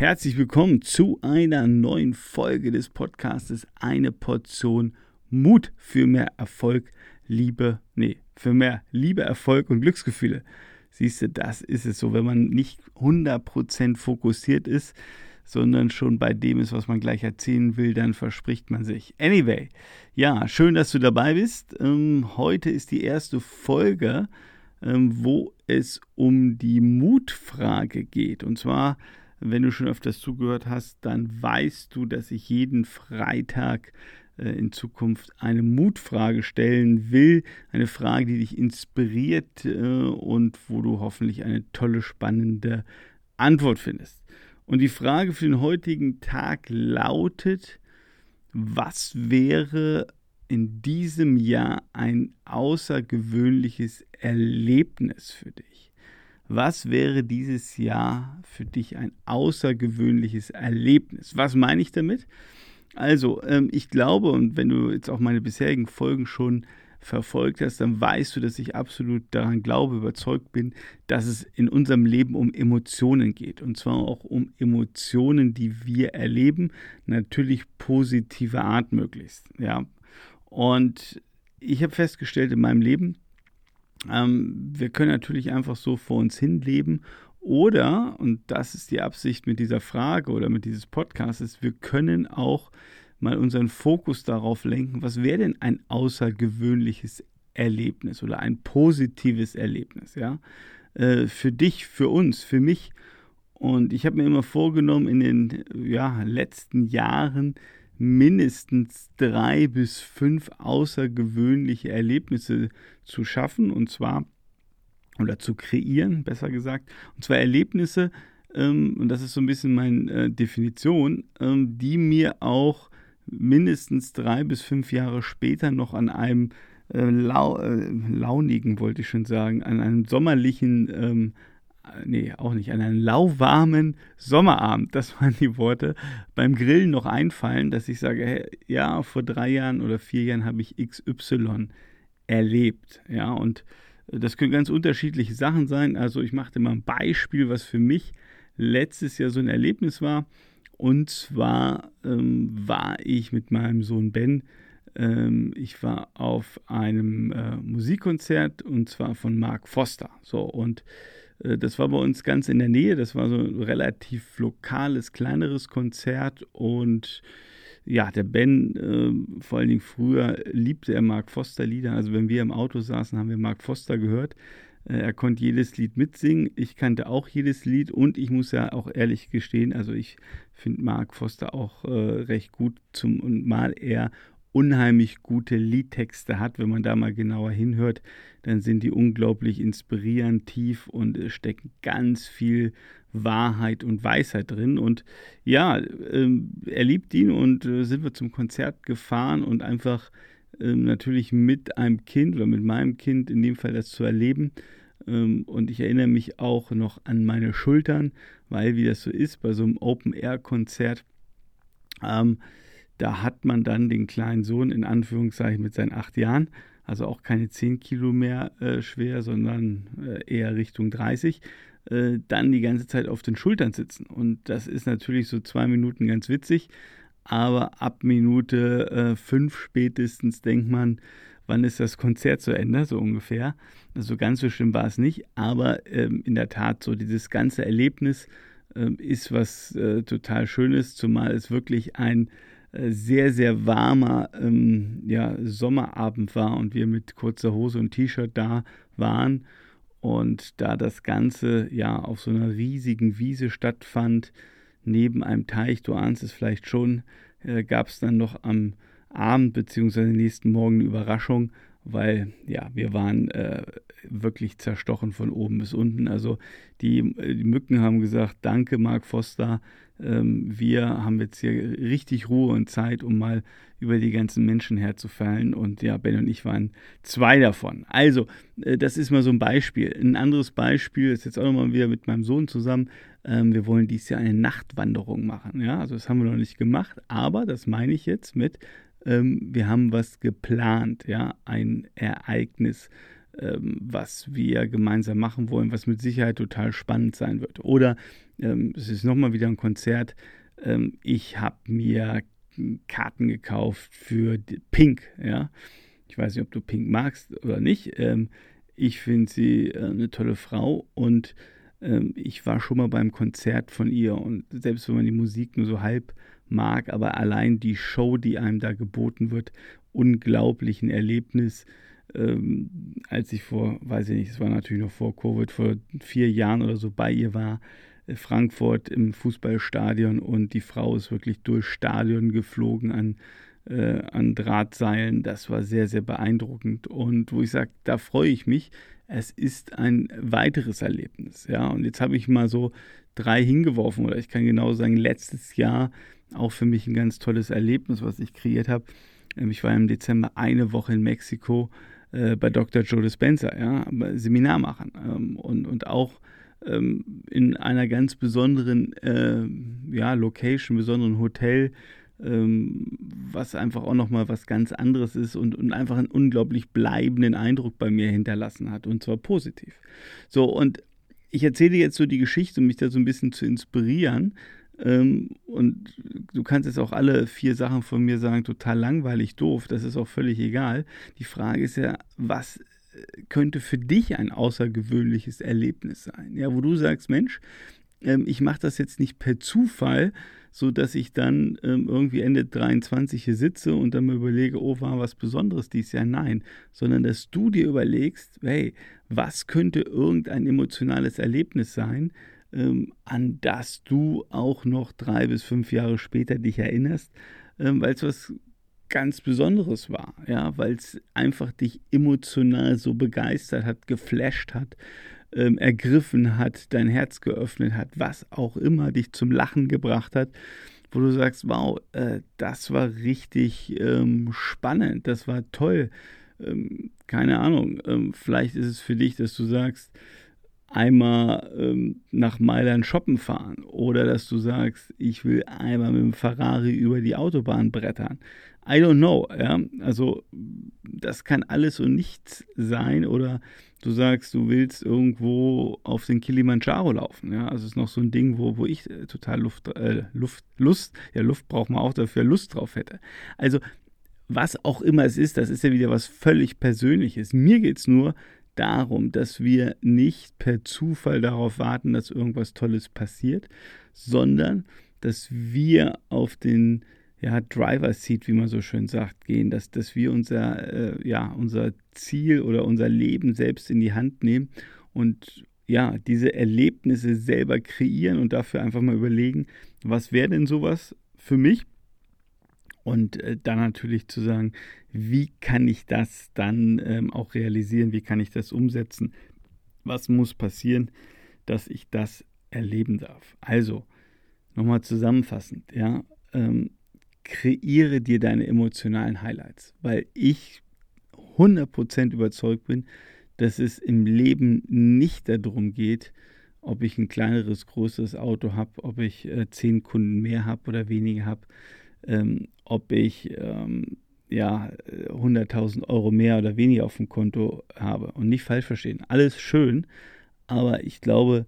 Herzlich willkommen zu einer neuen Folge des Podcastes Eine Portion Mut für mehr Erfolg, Liebe, nee, für mehr Liebe, Erfolg und Glücksgefühle. Siehst du, das ist es so, wenn man nicht 100% fokussiert ist, sondern schon bei dem ist, was man gleich erzählen will, dann verspricht man sich. Anyway, ja, schön, dass du dabei bist. Ähm, heute ist die erste Folge, ähm, wo es um die Mutfrage geht. Und zwar, wenn du schon öfters zugehört hast, dann weißt du, dass ich jeden Freitag äh, in Zukunft eine Mutfrage stellen will. Eine Frage, die dich inspiriert äh, und wo du hoffentlich eine tolle, spannende Antwort findest. Und die Frage für den heutigen Tag lautet, was wäre in diesem Jahr ein außergewöhnliches Erlebnis für dich? Was wäre dieses Jahr für dich ein außergewöhnliches Erlebnis? Was meine ich damit? Also, ähm, ich glaube, und wenn du jetzt auch meine bisherigen Folgen schon verfolgt hast, dann weißt du, dass ich absolut daran glaube, überzeugt bin, dass es in unserem Leben um Emotionen geht. Und zwar auch um Emotionen, die wir erleben, natürlich positive Art möglichst. Ja. Und ich habe festgestellt in meinem Leben, ähm, wir können natürlich einfach so vor uns hin leben oder, und das ist die Absicht mit dieser Frage oder mit dieses Podcasts, wir können auch mal unseren Fokus darauf lenken, was wäre denn ein außergewöhnliches Erlebnis oder ein positives Erlebnis, ja? Äh, für dich, für uns, für mich. Und ich habe mir immer vorgenommen, in den ja, letzten Jahren mindestens drei bis fünf außergewöhnliche Erlebnisse zu schaffen und zwar oder zu kreieren, besser gesagt. Und zwar Erlebnisse, ähm, und das ist so ein bisschen meine äh, Definition, ähm, die mir auch mindestens drei bis fünf Jahre später noch an einem äh, lau äh, launigen, wollte ich schon sagen, an einem sommerlichen, ähm, nee, auch nicht, an einem lauwarmen Sommerabend, das waren die Worte, beim Grillen noch einfallen, dass ich sage, hey, ja, vor drei Jahren oder vier Jahren habe ich XY erlebt, ja, und das können ganz unterschiedliche Sachen sein. Also ich machte mal ein Beispiel, was für mich letztes Jahr so ein Erlebnis war. Und zwar ähm, war ich mit meinem Sohn Ben, ähm, ich war auf einem äh, Musikkonzert und zwar von Mark Foster. So, und äh, das war bei uns ganz in der Nähe. Das war so ein relativ lokales, kleineres Konzert und ja, der Ben, äh, vor allen Dingen früher, liebte er Mark Foster Lieder. Also wenn wir im Auto saßen, haben wir Mark Foster gehört. Äh, er konnte jedes Lied mitsingen. Ich kannte auch jedes Lied und ich muss ja auch ehrlich gestehen, also ich finde Mark Foster auch äh, recht gut zum mal er unheimlich gute Liedtexte hat, wenn man da mal genauer hinhört, dann sind die unglaublich inspirierend, tief und es stecken ganz viel Wahrheit und Weisheit drin. Und ja, ähm, er liebt ihn und äh, sind wir zum Konzert gefahren und einfach ähm, natürlich mit einem Kind oder mit meinem Kind in dem Fall das zu erleben. Ähm, und ich erinnere mich auch noch an meine Schultern, weil wie das so ist bei so einem Open-Air-Konzert, ähm, da hat man dann den kleinen Sohn in Anführungszeichen mit seinen acht Jahren, also auch keine zehn Kilo mehr äh, schwer, sondern äh, eher Richtung 30, äh, dann die ganze Zeit auf den Schultern sitzen. Und das ist natürlich so zwei Minuten ganz witzig aber ab Minute äh, fünf spätestens denkt man, wann ist das Konzert zu Ende, so ungefähr. Also ganz so schlimm war es nicht, aber ähm, in der Tat so dieses ganze Erlebnis äh, ist was äh, total Schönes, zumal es wirklich ein sehr, sehr warmer ähm, ja, Sommerabend war und wir mit kurzer Hose und T-Shirt da waren. Und da das Ganze ja auf so einer riesigen Wiese stattfand, neben einem Teich, du ahnst es vielleicht schon, äh, gab es dann noch am Abend bzw. nächsten Morgen eine Überraschung, weil ja, wir waren äh, wirklich zerstochen von oben bis unten. Also die, die Mücken haben gesagt, danke Mark Foster, ähm, wir haben jetzt hier richtig Ruhe und Zeit, um mal über die ganzen Menschen herzufallen. Und ja, Ben und ich waren zwei davon. Also, äh, das ist mal so ein Beispiel. Ein anderes Beispiel ist jetzt auch nochmal wieder mit meinem Sohn zusammen. Ähm, wir wollen dieses Jahr eine Nachtwanderung machen. Ja, also das haben wir noch nicht gemacht, aber das meine ich jetzt mit, ähm, wir haben was geplant, ja, ein Ereignis ähm, was wir gemeinsam machen wollen, was mit Sicherheit total spannend sein wird. Oder ähm, es ist nochmal wieder ein Konzert. Ähm, ich habe mir Karten gekauft für Pink, ja. Ich weiß nicht, ob du Pink magst oder nicht. Ähm, ich finde sie äh, eine tolle Frau und ähm, ich war schon mal beim Konzert von ihr und selbst wenn man die Musik nur so halb mag, aber allein die Show, die einem da geboten wird, unglaublich ein Erlebnis. Ähm, als ich vor, weiß ich nicht, es war natürlich noch vor Covid, vor vier Jahren oder so bei ihr war, äh, Frankfurt im Fußballstadion und die Frau ist wirklich durch Stadion geflogen an, äh, an Drahtseilen. Das war sehr, sehr beeindruckend und wo ich sage, da freue ich mich. Es ist ein weiteres Erlebnis. Ja, und jetzt habe ich mal so drei hingeworfen oder ich kann genau sagen, letztes Jahr auch für mich ein ganz tolles Erlebnis, was ich kreiert habe. Ähm, ich war im Dezember eine Woche in Mexiko äh, bei Dr. Joe Dispenza, ja, Seminar machen ähm, und, und auch ähm, in einer ganz besonderen äh, ja, Location, besonderen Hotel, was einfach auch nochmal was ganz anderes ist und, und einfach einen unglaublich bleibenden Eindruck bei mir hinterlassen hat und zwar positiv. So, und ich erzähle jetzt so die Geschichte, um mich da so ein bisschen zu inspirieren. Ähm, und du kannst jetzt auch alle vier Sachen von mir sagen, total langweilig, doof, das ist auch völlig egal. Die Frage ist ja, was könnte für dich ein außergewöhnliches Erlebnis sein? Ja, wo du sagst, Mensch, ähm, ich mache das jetzt nicht per Zufall, so dass ich dann ähm, irgendwie Ende 23 hier sitze und dann mir überlege, oh, war was Besonderes dies Jahr? Nein, sondern dass du dir überlegst, hey, was könnte irgendein emotionales Erlebnis sein, ähm, an das du auch noch drei bis fünf Jahre später dich erinnerst, ähm, weil es was ganz Besonderes war, ja, weil es einfach dich emotional so begeistert hat, geflasht hat, ähm, ergriffen hat, dein Herz geöffnet hat, was auch immer dich zum Lachen gebracht hat, wo du sagst, wow, äh, das war richtig ähm, spannend, das war toll. Ähm, keine Ahnung, ähm, vielleicht ist es für dich, dass du sagst, einmal ähm, nach Mailand shoppen fahren oder dass du sagst, ich will einmal mit dem Ferrari über die Autobahn brettern. I don't know, ja. Also das kann alles und nichts sein oder du sagst, du willst irgendwo auf den Kilimanjaro laufen, ja. Also es ist noch so ein Ding, wo, wo ich äh, total Luft, äh, Luft, Lust, ja Luft braucht man auch dafür, Lust drauf hätte. Also was auch immer es ist, das ist ja wieder was völlig Persönliches. Mir geht es nur darum, dass wir nicht per Zufall darauf warten, dass irgendwas Tolles passiert, sondern dass wir auf den ja, Driver Seat, wie man so schön sagt, gehen, dass, dass wir unser, äh, ja, unser Ziel oder unser Leben selbst in die Hand nehmen und ja, diese Erlebnisse selber kreieren und dafür einfach mal überlegen, was wäre denn sowas für mich? Und äh, dann natürlich zu sagen, wie kann ich das dann ähm, auch realisieren, wie kann ich das umsetzen, was muss passieren, dass ich das erleben darf. Also, nochmal zusammenfassend, ja, ähm, kreiere dir deine emotionalen Highlights, weil ich 100% überzeugt bin, dass es im Leben nicht darum geht, ob ich ein kleineres, größeres Auto habe, ob ich äh, zehn Kunden mehr habe oder weniger habe, ähm, ob ich ähm, ja 100.000 Euro mehr oder weniger auf dem Konto habe. Und nicht falsch verstehen, alles schön, aber ich glaube,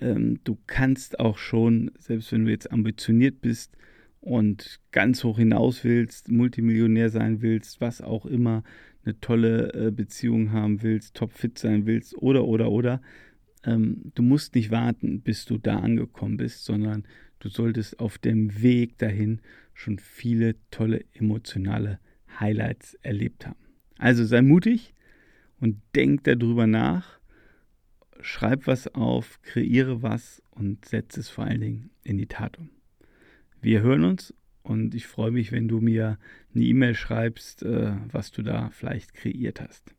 ähm, du kannst auch schon, selbst wenn du jetzt ambitioniert bist und ganz hoch hinaus willst, Multimillionär sein willst, was auch immer, eine tolle äh, Beziehung haben willst, topfit sein willst oder oder oder, ähm, du musst nicht warten, bis du da angekommen bist, sondern du solltest auf dem Weg dahin schon viele tolle emotionale Highlights erlebt haben. Also sei mutig und denk darüber nach, schreib was auf, kreiere was und setze es vor allen Dingen in die Tat um. Wir hören uns und ich freue mich, wenn du mir eine E-Mail schreibst, äh, was du da vielleicht kreiert hast.